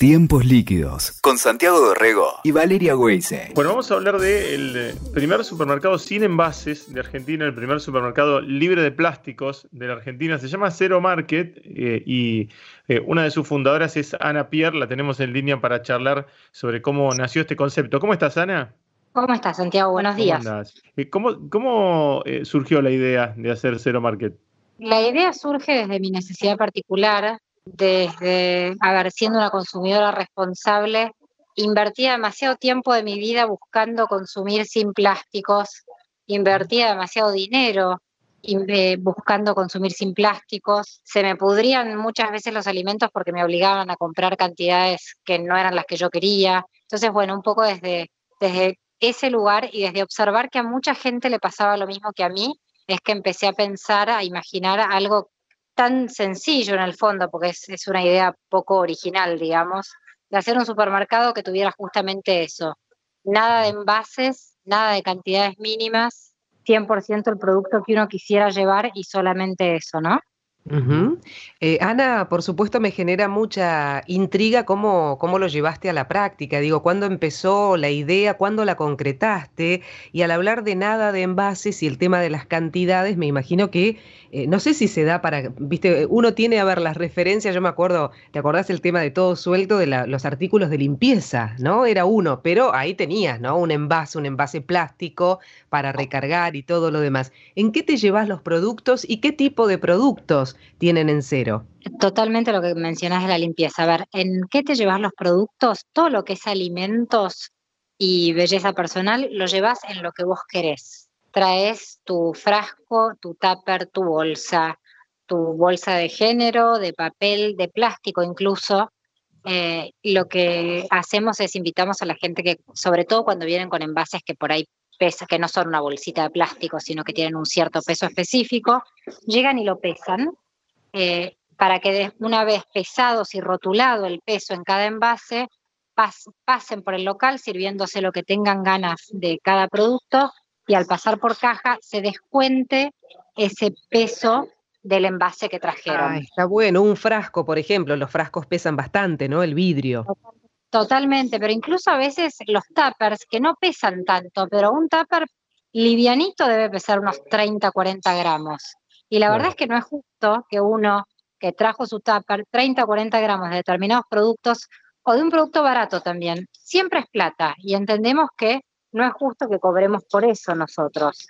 Tiempos líquidos con Santiago Dorrego y Valeria Weise. Bueno, vamos a hablar del eh, primer supermercado sin envases de Argentina, el primer supermercado libre de plásticos de la Argentina. Se llama Zero Market eh, y eh, una de sus fundadoras es Ana Pierre. La tenemos en línea para charlar sobre cómo nació este concepto. ¿Cómo estás, Ana? ¿Cómo estás, Santiago? Buenos días. ¿Cómo, cómo surgió la idea de hacer Zero Market? La idea surge desde mi necesidad particular desde, haber siendo una consumidora responsable, invertía demasiado tiempo de mi vida buscando consumir sin plásticos, invertía demasiado dinero eh, buscando consumir sin plásticos, se me pudrían muchas veces los alimentos porque me obligaban a comprar cantidades que no eran las que yo quería. Entonces, bueno, un poco desde, desde ese lugar y desde observar que a mucha gente le pasaba lo mismo que a mí, es que empecé a pensar, a imaginar algo tan sencillo en el fondo, porque es, una idea poco original, digamos, de hacer un supermercado que tuviera justamente eso. Nada de envases, nada de cantidades mínimas, 100% el producto que uno quisiera llevar y solamente eso, ¿no? Eh, Ana, por supuesto me genera mucha intriga cómo, cómo lo llevaste a la práctica. Digo, ¿cuándo empezó la idea? ¿Cuándo la concretaste? Y al hablar de nada de envases y el tema de las cantidades, me imagino que, eh, no sé si se da para, viste, uno tiene a ver las referencias, yo me acuerdo, ¿te acordás el tema de todo suelto de los artículos de limpieza? ¿No? Era uno, pero ahí tenías, ¿no? Un envase, un envase plástico para recargar y todo lo demás. ¿En qué te llevas los productos y qué tipo de productos? Tienen en cero. Totalmente lo que mencionas de la limpieza. A ver, ¿en qué te llevas los productos? Todo lo que es alimentos y belleza personal lo llevas en lo que vos querés. Traes tu frasco, tu tupper, tu bolsa, tu bolsa de género, de papel, de plástico incluso. Eh, lo que hacemos es invitamos a la gente que, sobre todo cuando vienen con envases que por ahí pesa, que no son una bolsita de plástico, sino que tienen un cierto peso específico, llegan y lo pesan eh, para que una vez pesados y rotulado el peso en cada envase, pasen por el local sirviéndose lo que tengan ganas de cada producto y al pasar por caja se descuente ese peso del envase que trajeron. está bueno, un frasco, por ejemplo, los frascos pesan bastante, ¿no? El vidrio. Totalmente, pero incluso a veces los tuppers que no pesan tanto, pero un tupper livianito debe pesar unos 30, 40 gramos. Y la verdad es que no es justo que uno que trajo su tupper 30 o 40 gramos de determinados productos o de un producto barato también, siempre es plata y entendemos que no es justo que cobremos por eso nosotros.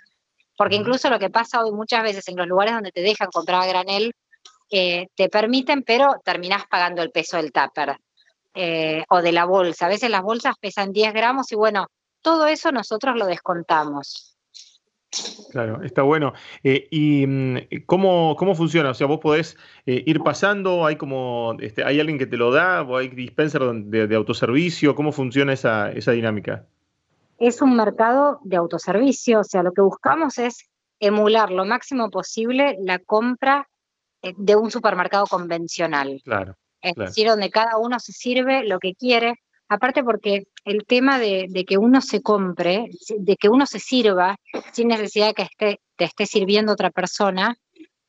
Porque incluso lo que pasa hoy muchas veces en los lugares donde te dejan comprar a granel, eh, te permiten, pero terminás pagando el peso del tupper eh, o de la bolsa. A veces las bolsas pesan 10 gramos y bueno, todo eso nosotros lo descontamos. Claro, está bueno. Eh, ¿Y mm, cómo, cómo funciona? O sea, vos podés eh, ir pasando, hay como, este, hay alguien que te lo da, o hay dispenser de, autoservicio, ¿cómo funciona esa, esa dinámica? Es un mercado de autoservicio, o sea, lo que buscamos es emular lo máximo posible la compra eh, de un supermercado convencional. Claro. Es decir, donde cada uno se sirve lo que quiere, Aparte porque el tema de, que uno se compre, de que uno se sirva sin necesidad de que esté, te esté sirviendo otra persona,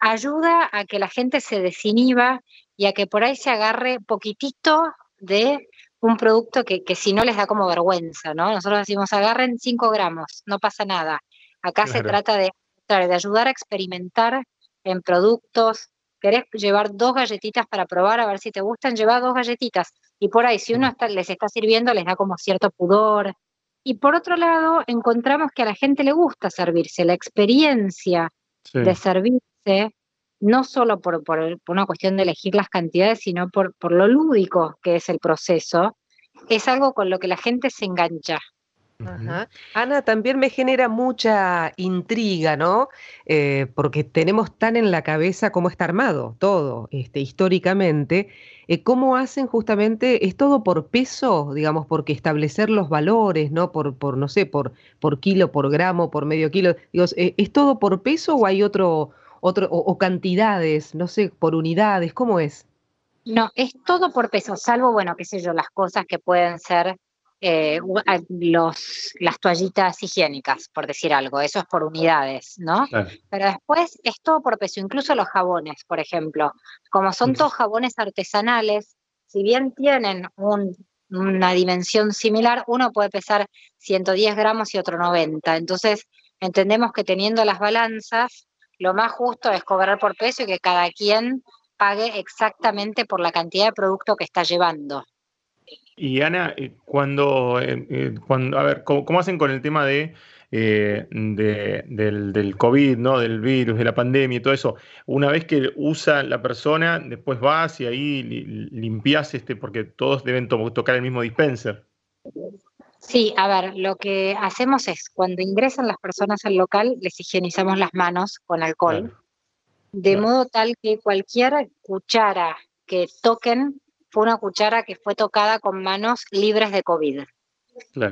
ayuda a que la gente se desinhiba y a que por ahí se agarre poquitito de un producto que, si no les da como vergüenza, ¿no? Nosotros decimos, agarren 5 gramos, no pasa nada. Acá se trata de, de ayudar a experimentar en productos. ¿Querés llevar dos galletitas para probar a ver si te gustan? Lleva dos galletitas. Y por ahí, si uno les está sirviendo, les da como cierto pudor. Y por otro lado, encontramos que a la gente le gusta servirse, la experiencia de servirse, no solo por, por, una cuestión de elegir las cantidades, sino por, por lo lúdico que es el proceso, es algo con lo que la gente se engancha. Ana, también me genera mucha intriga, ¿no? Eh, porque tenemos tan en la cabeza cómo está armado todo, este, históricamente. Eh, ¿Cómo hacen justamente? ¿Es todo por peso, digamos, porque establecer los valores, ¿no? Por, por no sé, por, por kilo, por gramo, por medio kilo. Digo, eh, ¿Es todo por peso o hay otro, otro o cantidades, no sé, por unidades? ¿Cómo es? No, es todo por peso, salvo, bueno, qué sé yo, las cosas que pueden ser eh, los, las toallitas higiénicas, por decir algo, eso es por unidades, ¿no? Pero después es todo por peso, incluso los jabones, por ejemplo, como son todos jabones artesanales, si bien tienen una dimensión similar, uno puede pesar 110 gramos y otro 90. Entonces, entendemos que teniendo las balanzas, lo más justo es cobrar por peso y que cada quien pague exactamente por la cantidad de producto que está llevando. Y Ana, eh, cuando, eh, eh, cuando a ver, ¿cómo, hacen con el tema de, del, del, COVID, ¿no? del virus, de la pandemia y todo eso? Una vez que usa la persona, después vas y ahí limpias, este, porque todos deben tocar el mismo dispenser. Sí, a ver, lo que hacemos es, cuando ingresan las personas al local, les higienizamos las manos con alcohol, de modo tal que cualquier cuchara que toquen fue una cuchara que fue tocada con manos libres de COVID.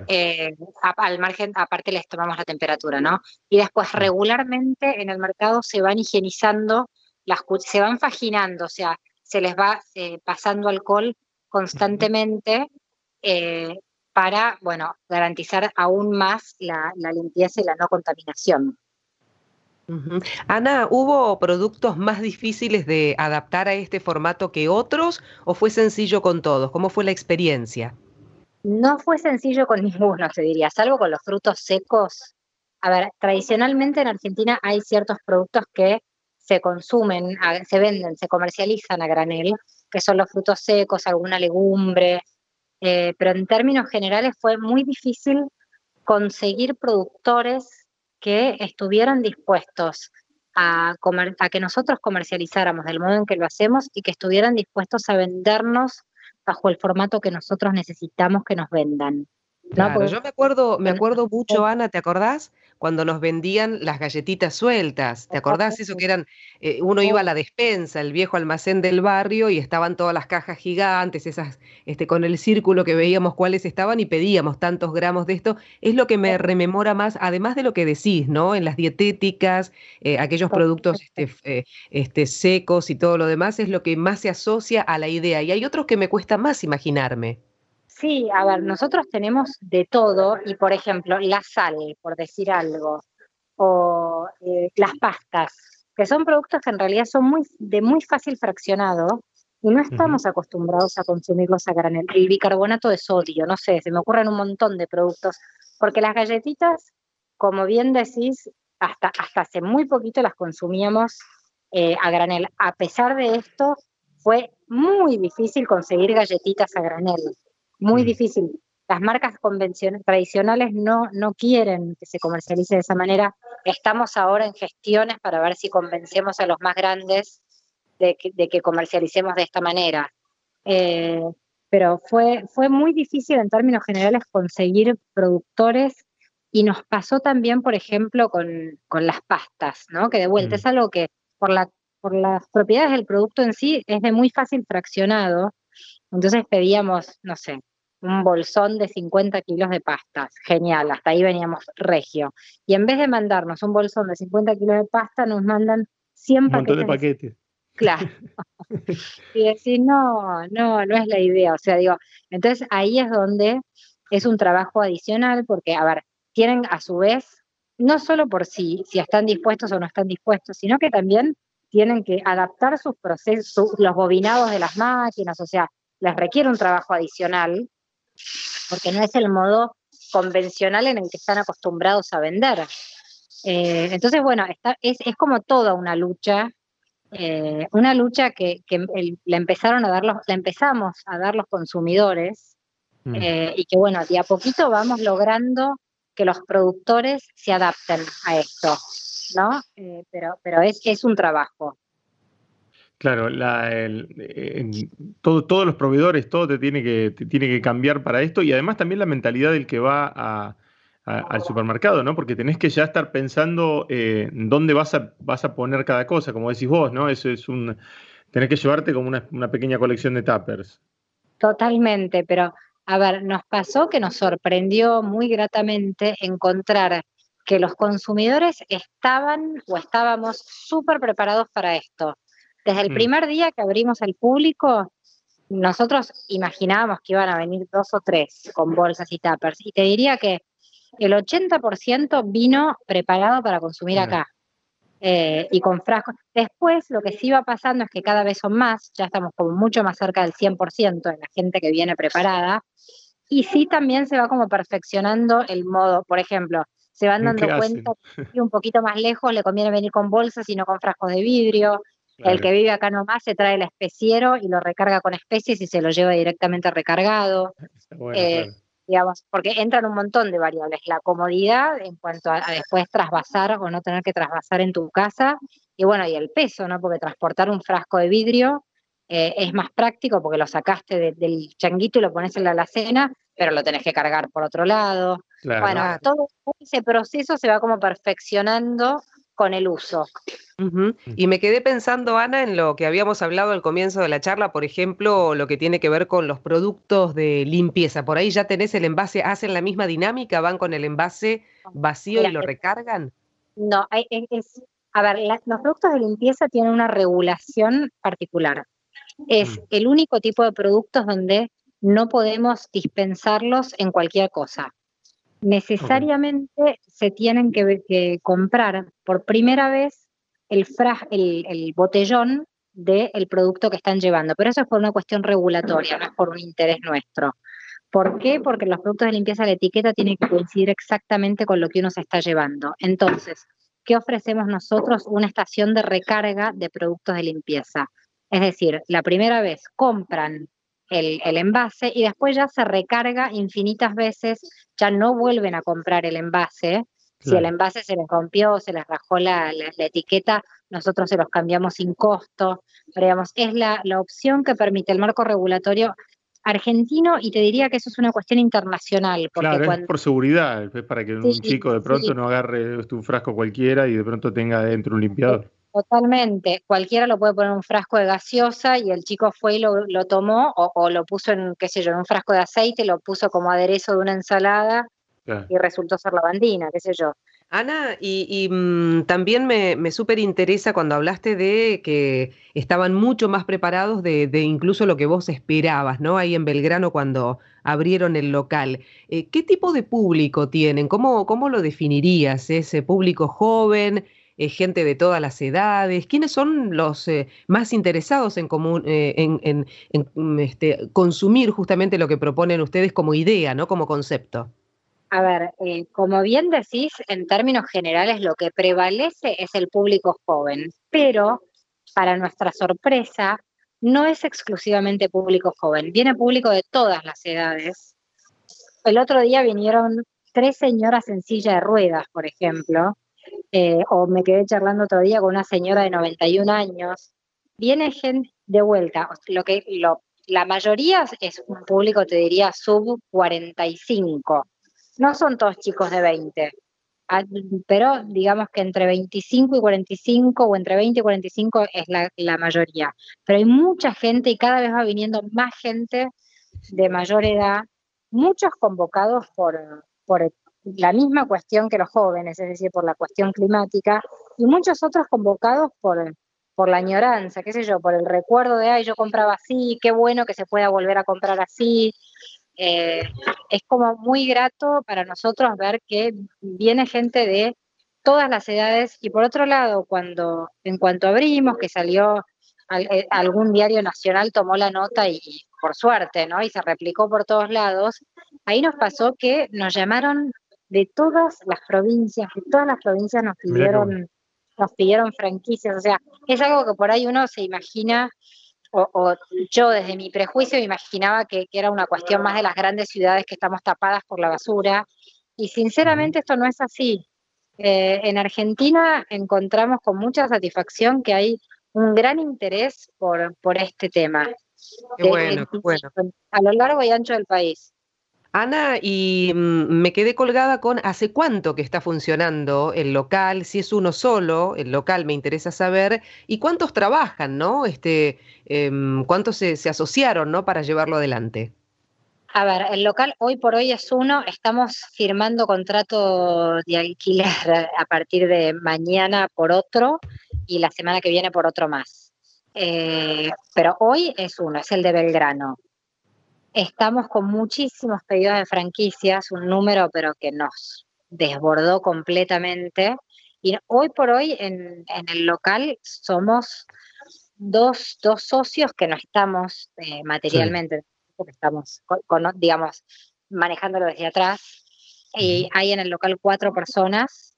Eh, al margen, aparte les tomamos la temperatura, ¿no? Y después regularmente en el mercado se van higienizando, las se van faginando, o sea, se les va eh, pasando alcohol constantemente eh, para, bueno, garantizar aún más la limpieza y la no contaminación. Ana, ¿hubo productos más difíciles de adaptar a este formato que otros o fue sencillo con todos? ¿Cómo fue la experiencia? No fue sencillo con ninguno, se diría, salvo con los frutos secos. A ver, tradicionalmente en Argentina hay ciertos productos que se consumen, se venden, se comercializan a granel, que son los frutos secos, alguna legumbre, eh, pero en términos generales fue muy difícil conseguir productores que estuvieran dispuestos a, a que nosotros comercializáramos del modo en que lo hacemos y que estuvieran dispuestos a vendernos bajo el formato que nosotros necesitamos que nos vendan. Claro, yo me acuerdo, me acuerdo mucho, Ana, ¿te acordás? Cuando nos vendían las galletitas sueltas, ¿te acordás eso que eran, eh, uno iba a la despensa, el viejo almacén del barrio y estaban todas las cajas gigantes, esas, este, con el círculo que veíamos cuáles estaban y pedíamos tantos gramos de esto, es lo que me rememora más, además de lo que decís, ¿no? En las dietéticas, eh, aquellos productos este, eh, este, secos y todo lo demás, es lo que más se asocia a la idea. Y hay otros que me cuesta más imaginarme. Sí, a ver, nosotros tenemos de todo y, por ejemplo, la sal, por decir algo, o eh, las pastas, que son productos que en realidad son muy, de muy fácil fraccionado y no estamos acostumbrados a consumirlos a granel. El bicarbonato de sodio, no sé, se me ocurren un montón de productos, porque las galletitas, como bien decís, hasta, hasta hace muy poquito las consumíamos eh, a granel. A pesar de esto, fue muy difícil conseguir galletitas a granel muy mm. difícil. Las marcas convencionales, tradicionales no, no quieren que se comercialice de esa manera. Estamos ahora en gestiones para ver si convencemos a los más grandes de que, comercialicemos de esta manera. Eh, pero fue, fue muy difícil en términos generales conseguir productores y nos pasó también, por ejemplo, con, las pastas, ¿no? que de vuelta mm. es algo que por, la, por las propiedades del producto en sí es de muy fácil fraccionado. Entonces pedíamos, no sé, un bolsón de 50 kilos de pastas. Genial, hasta ahí veníamos regio. Y en vez de mandarnos un bolsón de 50 kilos de pasta, nos mandan 100 un montón de paquetes. Claro. y decir, no, no, no es la idea. O sea, digo, entonces ahí es donde es un trabajo adicional, porque, a ver, tienen a su vez, no solo por si, si están dispuestos o no están dispuestos, sino que también tienen que adaptar sus procesos, los bobinados de las máquinas, o sea, les requiere un trabajo adicional porque no es el modo convencional en el que están acostumbrados a vender. Eh, entonces, bueno, es, como toda una lucha, eh, una lucha que, la empezaron a dar los, la empezamos a dar los consumidores mm. eh, y que bueno, de a poquito vamos logrando que los productores se adapten a esto, ¿no? pero pero es, es un trabajo. Claro, todos los proveedores, todo te tiene, que, tiene que cambiar para esto y además también la mentalidad del que va al supermercado, ¿no? Porque tenés que ya estar pensando eh, dónde vas a, vas a poner cada cosa, como decís vos, ¿no? Eso es un. Tenés que llevarte como una, una pequeña colección de tuppers. Totalmente, pero a ver, nos pasó que nos sorprendió muy gratamente encontrar que los consumidores estaban o estábamos súper preparados para esto. Desde el mm. primer día que abrimos al público, nosotros imaginábamos que iban a venir dos o tres con bolsas y tuppers. Y te diría que el 80% vino preparado para consumir acá. eh, y con frascos. Después lo que sí va pasando es que cada vez son más, ya estamos como mucho más cerca del 100% de la gente que viene preparada, y sí también se va como perfeccionando el modo, por ejemplo, se van dando cuenta que un poquito más lejos le conviene venir con bolsas y no con frascos de vidrio. El que vive acá nomás se trae el especiero y lo recarga con especies y se lo lleva directamente recargado. Eh, digamos, porque entran un montón de variables. La comodidad en cuanto a, después trasvasar o no tener que trasvasar en tu casa. Y bueno, y el peso, ¿no? Porque transportar un frasco de vidrio eh, es más práctico porque lo sacaste del changuito y lo pones en la alacena, pero lo tenés que cargar por otro lado. Bueno, todo ese proceso se va como perfeccionando con el uso. Y me quedé pensando, Ana, en lo que habíamos hablado al comienzo de la charla, por ejemplo, lo que tiene que ver con los productos de limpieza. Por ahí ya tenés el envase, ¿hacen la misma dinámica? ¿Van con el envase vacío y lo recargan? No, es, a ver, los productos de limpieza tienen una regulación particular. Es mm. el único tipo de productos donde no podemos dispensarlos en cualquier cosa. Necesariamente se tienen que, comprar por primera vez el, el, botellón del producto que están llevando, pero eso es por una cuestión regulatoria, no es por un interés nuestro. ¿Por qué? Porque los productos de limpieza, la etiqueta tiene que coincidir exactamente con lo que uno se está llevando. Entonces, ¿qué ofrecemos nosotros? Una estación de recarga de productos de limpieza. Es decir, la primera vez compran el, envase y después ya se recarga infinitas veces, ya no vuelven a comprar el envase. Si el envase se les rompió, se les rajó la, etiqueta, nosotros se los cambiamos sin costo. Pero digamos, es la, opción que permite el marco regulatorio argentino y te diría que eso es una cuestión internacional. Porque claro, es por seguridad, es para que un chico de pronto no agarre un frasco cualquiera y de pronto tenga dentro un limpiador. Totalmente. Cualquiera lo puede poner en un frasco de gaseosa y el chico fue y lo, lo tomó o, lo puso en, qué sé yo, en un frasco de aceite, lo puso como aderezo de una ensalada y resultó ser lavandina, qué sé yo. Ana, y, mm, también me, me súper interesa cuando hablaste de que estaban mucho más preparados de, incluso lo que vos esperabas, ¿no? Ahí en Belgrano cuando abrieron el local. Eh, ¿Qué tipo de público tienen? ¿Cómo, cómo lo definirías? ¿Ese público joven? Eh, gente de todas las edades? ¿Quiénes son los eh, más interesados en, eh, mm, este, consumir justamente lo que proponen ustedes como idea, ¿no? como concepto? A ver, como bien decís, en términos generales lo que prevalece es el público joven, pero para nuestra sorpresa, no es exclusivamente público joven, viene público de todas las edades. El otro día vinieron tres señoras en silla de ruedas, por ejemplo, eh, o me quedé charlando otro día con una señora de 91 años, viene gente de vuelta, lo que lo, la mayoría es un público, te diría, sub 45, no son todos chicos de 20, ah, pero digamos que entre 25 y 45 o entre 20 y 45 es la, la mayoría, pero hay mucha gente y cada vez va viniendo más gente de mayor edad, muchos convocados por, por la misma cuestión que los jóvenes, es decir, por la cuestión climática, y muchos otros convocados por, por la añoranza, qué sé yo, por el recuerdo de, ay, yo compraba así, qué bueno que se pueda volver a comprar así. Eh, es como muy grato para nosotros ver que viene gente de todas las edades y por otro lado, cuando en cuanto abrimos, que salió eh, algún diario nacional tomó la nota y por suerte, ¿no? Y se replicó por todos lados, ahí nos pasó que nos llamaron de todas las provincias, de todas las provincias nos pidieron, nos pidieron franquicias, o sea, es algo que por ahí uno se imagina, o, yo desde mi prejuicio imaginaba que, era una cuestión más de las grandes ciudades que estamos tapadas por la basura, y sinceramente esto no es así. Eh, en Argentina encontramos con mucha satisfacción que hay un gran interés por, por este tema. bueno, bueno. A lo largo y ancho del país. Ana, y mm, me quedé colgada con hace cuánto que está funcionando el local, si es uno solo, el local me interesa saber, y cuántos trabajan, ¿no? Este, em, cuántos se, asociaron, ¿no? Para llevarlo adelante. A ver, el local hoy por hoy es uno, estamos firmando contrato de alquiler a partir de mañana por otro y la semana que viene por otro más. Eh, pero hoy es uno, es el de Belgrano. Estamos con muchísimos pedidos de franquicias, un número pero que nos desbordó completamente. Y hoy por hoy en, el local somos dos, dos, socios que no estamos eh, materialmente, que estamos, digamos, manejándolo desde atrás. Y hay en el local cuatro personas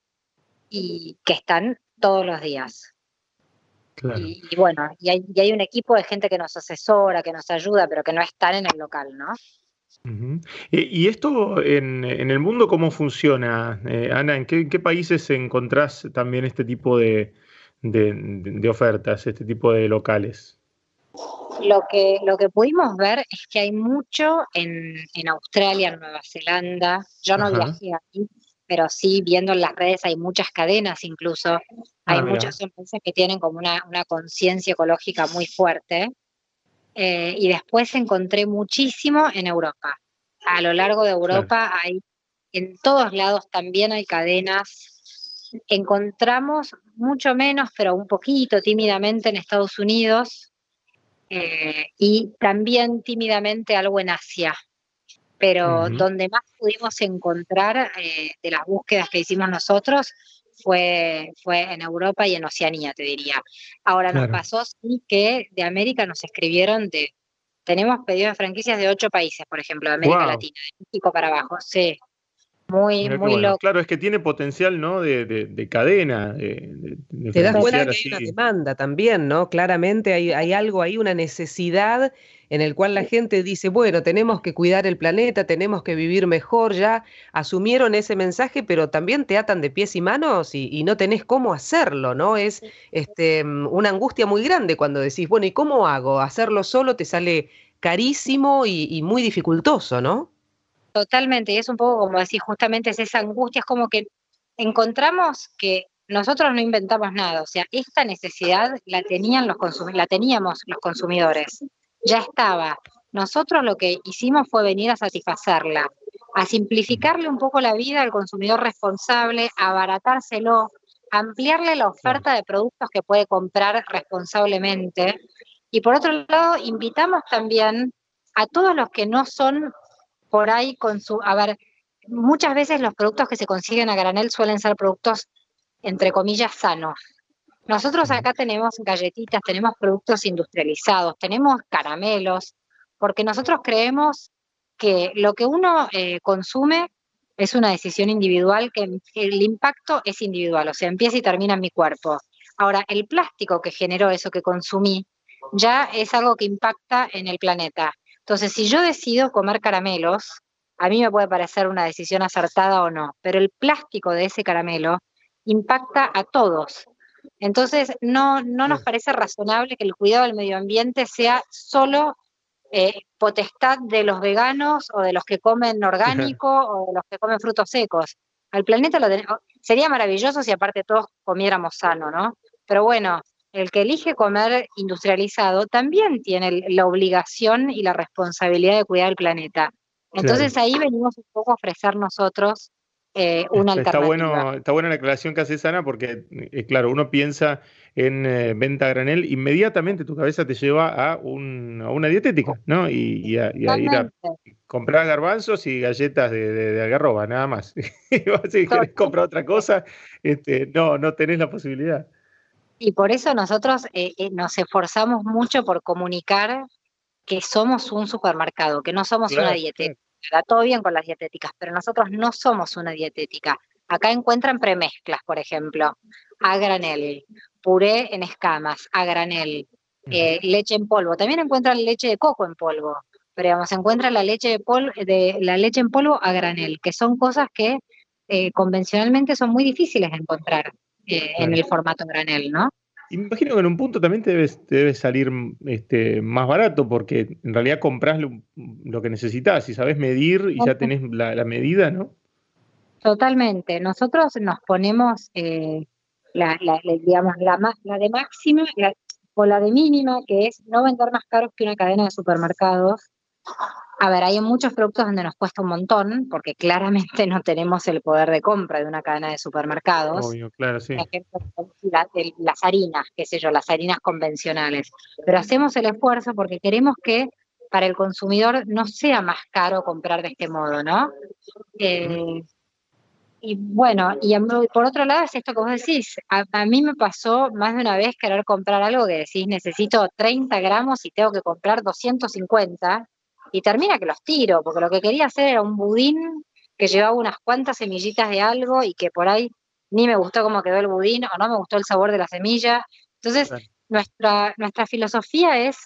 y que están todos los días. Y, bueno, y hay, y hay, un equipo de gente que nos asesora, que nos ayuda, pero que no están en el local, ¿no? ¿Y esto en, el mundo cómo funciona, eh, Ana? ¿En qué, países encontrás también este tipo de, ofertas, este tipo de locales? Lo que, lo que pudimos ver es que hay mucho en, Australia, en Nueva Zelanda. Yo no viajé aquí, pero sí viendo en las redes hay muchas cadenas incluso. Hay ah, muchas empresas que tienen como una, una conciencia ecológica muy fuerte. Eh, y después encontré muchísimo en Europa. A lo largo de Europa hay, en todos lados también hay cadenas. Encontramos mucho menos, pero un poquito tímidamente en Estados Unidos eh, y también tímidamente algo en Asia. Pero donde más pudimos encontrar eh, de las búsquedas que hicimos nosotros fue, fue en Europa y en Oceanía, te diría. Ahora nos pasó sí que de América nos escribieron de, tenemos pedidos de franquicias de ocho países, por ejemplo, de América Latina, de México para abajo, sí. Muy, muy loco. Claro, es que tiene potencial, ¿no? De, de, cadena. De, Te das cuenta que hay una demanda también, ¿no? Claramente hay, hay algo ahí, una necesidad en el cual la gente dice, bueno, tenemos que cuidar el planeta, tenemos que vivir mejor, ya asumieron ese mensaje, pero también te atan de pies y manos y, no tenés cómo hacerlo, ¿no? Es este, mm, una angustia muy grande cuando decís, bueno, ¿y cómo hago? Hacerlo solo te sale carísimo y, muy dificultoso, ¿no? Totalmente, y es un poco como decís, justamente es esa angustia, es como que encontramos que nosotros no inventamos nada, o sea, esta necesidad la tenían los la teníamos los consumidores ya estaba. Nosotros lo que hicimos fue venir a satisfacerla, a simplificarle un poco la vida al consumidor responsable, a abaratárselo, ampliarle la oferta de productos que puede comprar responsablemente. Y por otro lado, invitamos también a todos los que no son por ahí con su... A ver, muchas veces los productos que se consiguen a granel suelen ser productos, entre comillas, sanos. Nosotros acá tenemos galletitas, tenemos productos industrializados, tenemos caramelos, porque nosotros creemos que lo que uno eh, consume es una decisión individual, que el impacto es individual, o sea, empieza y termina en mi cuerpo. Ahora, el plástico que generó eso que consumí ya es algo que impacta en el planeta. Entonces, si yo decido comer caramelos, a mí me puede parecer una decisión acertada o no, pero el plástico de ese caramelo impacta a todos. Entonces, no, no nos parece razonable que el cuidado del medio ambiente sea solo eh, potestad de los veganos o de los que comen orgánico o de los que comen frutos secos. Al planeta lo sería maravilloso si aparte todos comiéramos sano, ¿no? Pero bueno, el que elige comer industrializado también tiene la obligación y la responsabilidad de cuidar el planeta. Entonces ahí venimos un poco a ofrecer nosotros eh, una está, bueno, está buena la aclaración que hace Ana porque, eh, claro, uno piensa en eh, venta a granel, inmediatamente tu cabeza te lleva a, una dietética, ¿no? Y, a, ir a comprar garbanzos y galletas de, de, algarroba, nada más. si querés comprar otra cosa, este, no, no tenés la posibilidad. Y por eso nosotros nos esforzamos mucho por comunicar que somos un supermercado, que no somos una dietética da todo bien con las dietéticas, pero nosotros no somos una dietética. Acá encuentran premezclas, por ejemplo, a granel, puré en escamas, a granel, eh, leche en polvo. También encuentran leche de coco en polvo, pero vamos, encuentran la leche, de polvo, de, la leche en polvo a granel, que son cosas que eh, convencionalmente son muy difíciles de encontrar eh, en el formato granel, ¿no? Imagino que en un punto también te debe, salir este, más barato porque en realidad compras lo, que necesitas y sabes medir y ya tenés la, medida, ¿no? Totalmente. Nosotros nos ponemos eh, la, digamos, la, la de máxima o la de mínima, que es no vender más caros que una cadena de supermercados a ver, hay muchos productos donde nos cuesta un montón, porque claramente no tenemos el poder de compra de una cadena de supermercados. Obvio, claro, sí. Por ejemplo, las harinas, qué sé yo, las harinas convencionales. Pero hacemos el esfuerzo porque queremos que para el consumidor no sea más caro comprar de este modo, ¿no? Eh, y bueno, y por otro lado es esto que vos decís, a, mí me pasó más de una vez querer comprar algo que decís, necesito 30 gramos y tengo que comprar 250, y termina que los tiro, porque lo que quería hacer era un budín que llevaba unas cuantas semillitas de algo y que por ahí ni me gustó cómo quedó el budín o no me gustó el sabor de la semilla. Entonces, nuestra, nuestra filosofía es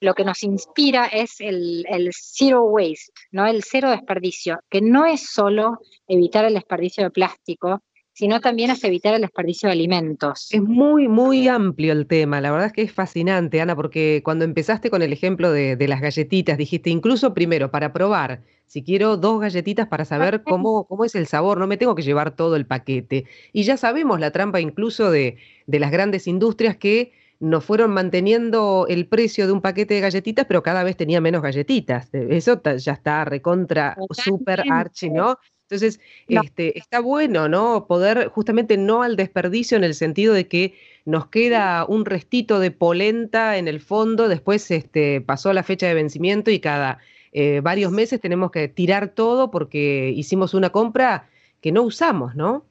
lo que nos inspira es el, zero waste, ¿no? El cero desperdicio, que no es solo evitar el desperdicio de plástico, sino también es evitar el desperdicio de alimentos. Es muy, muy amplio el tema. La verdad es que es fascinante, Ana, porque cuando empezaste con el ejemplo de, las galletitas, dijiste incluso primero para probar, si quiero dos galletitas para saber cómo, cómo es el sabor, no me tengo que llevar todo el paquete. Y ya sabemos la trampa incluso de, de las grandes industrias que nos fueron manteniendo el precio de un paquete de galletitas, pero cada vez tenía menos galletitas. Eso ya está recontra, super archi, ¿no? Entonces, Este, está bueno, ¿no? Poder justamente no al desperdicio en el sentido de que nos queda un restito de polenta en el fondo, después este, pasó la fecha de vencimiento y cada eh, varios meses tenemos que tirar todo porque hicimos una compra que no usamos, ¿no?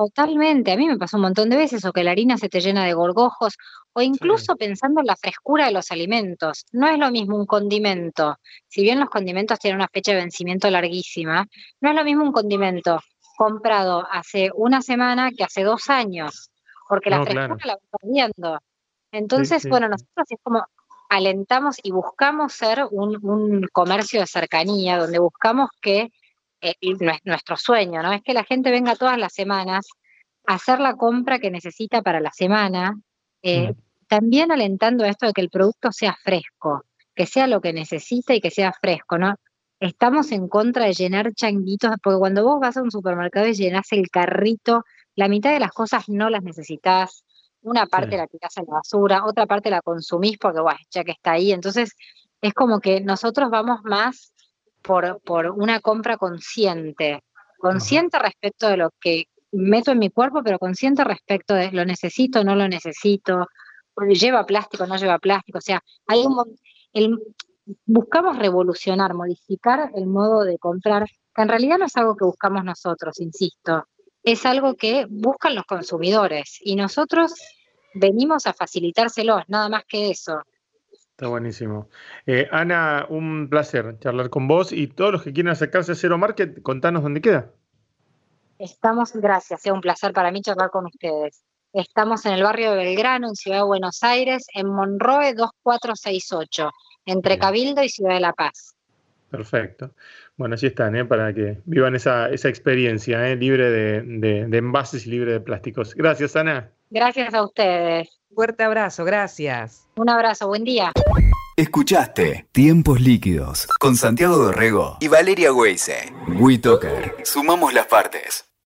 Totalmente, a mí me pasó un montón de veces, o que la harina se te llena de gorgojos, o incluso pensando en la frescura de los alimentos. No es lo mismo un condimento, si bien los condimentos tienen una fecha de vencimiento larguísima, no es lo mismo un condimento comprado hace una semana que hace dos años, porque la frescura la va perdiendo. Entonces, bueno, nosotros es como alentamos y buscamos ser un, un comercio de cercanía, donde buscamos que eh, nuestro sueño, ¿no? Es que la gente venga todas las semanas a hacer la compra que necesita para la semana, eh, también alentando esto de que el producto sea fresco, que sea lo que necesita y que sea fresco, ¿no? Estamos en contra de llenar changuitos, porque cuando vos vas a un supermercado y llenas el carrito, la mitad de las cosas no las necesitas, una parte la tirás a la basura, otra parte la consumís porque, bueno, ya que está ahí. Entonces, es como que nosotros vamos más por, por una compra consciente, consciente respecto de lo que meto en mi cuerpo, pero consciente respecto de lo necesito, no lo necesito, lleva plástico, no lleva plástico, o sea, hay un, el, buscamos revolucionar, modificar el modo de comprar, que en realidad no es algo que buscamos nosotros, insisto, es algo que buscan los consumidores y nosotros venimos a facilitárselos, nada más que eso. Está buenísimo. Eh, Ana, un placer charlar con vos y todos los que quieran acercarse a Cero Market, contanos dónde queda. Estamos, gracias, es un placer para mí charlar con ustedes. Estamos en el barrio de Belgrano, en Ciudad de Buenos Aires, en Monroe 2468, entre Cabildo y Ciudad de La Paz. Perfecto. Bueno, así están, ¿eh? para que vivan esa, experiencia, ¿eh? libre de, de envases y libre de plásticos. Gracias, Ana. Gracias a ustedes. Fuerte abrazo, gracias. Un abrazo, buen día. Escuchaste Tiempos Líquidos con Santiago Dorrego y Valeria Weise. WeToker. Sumamos las partes.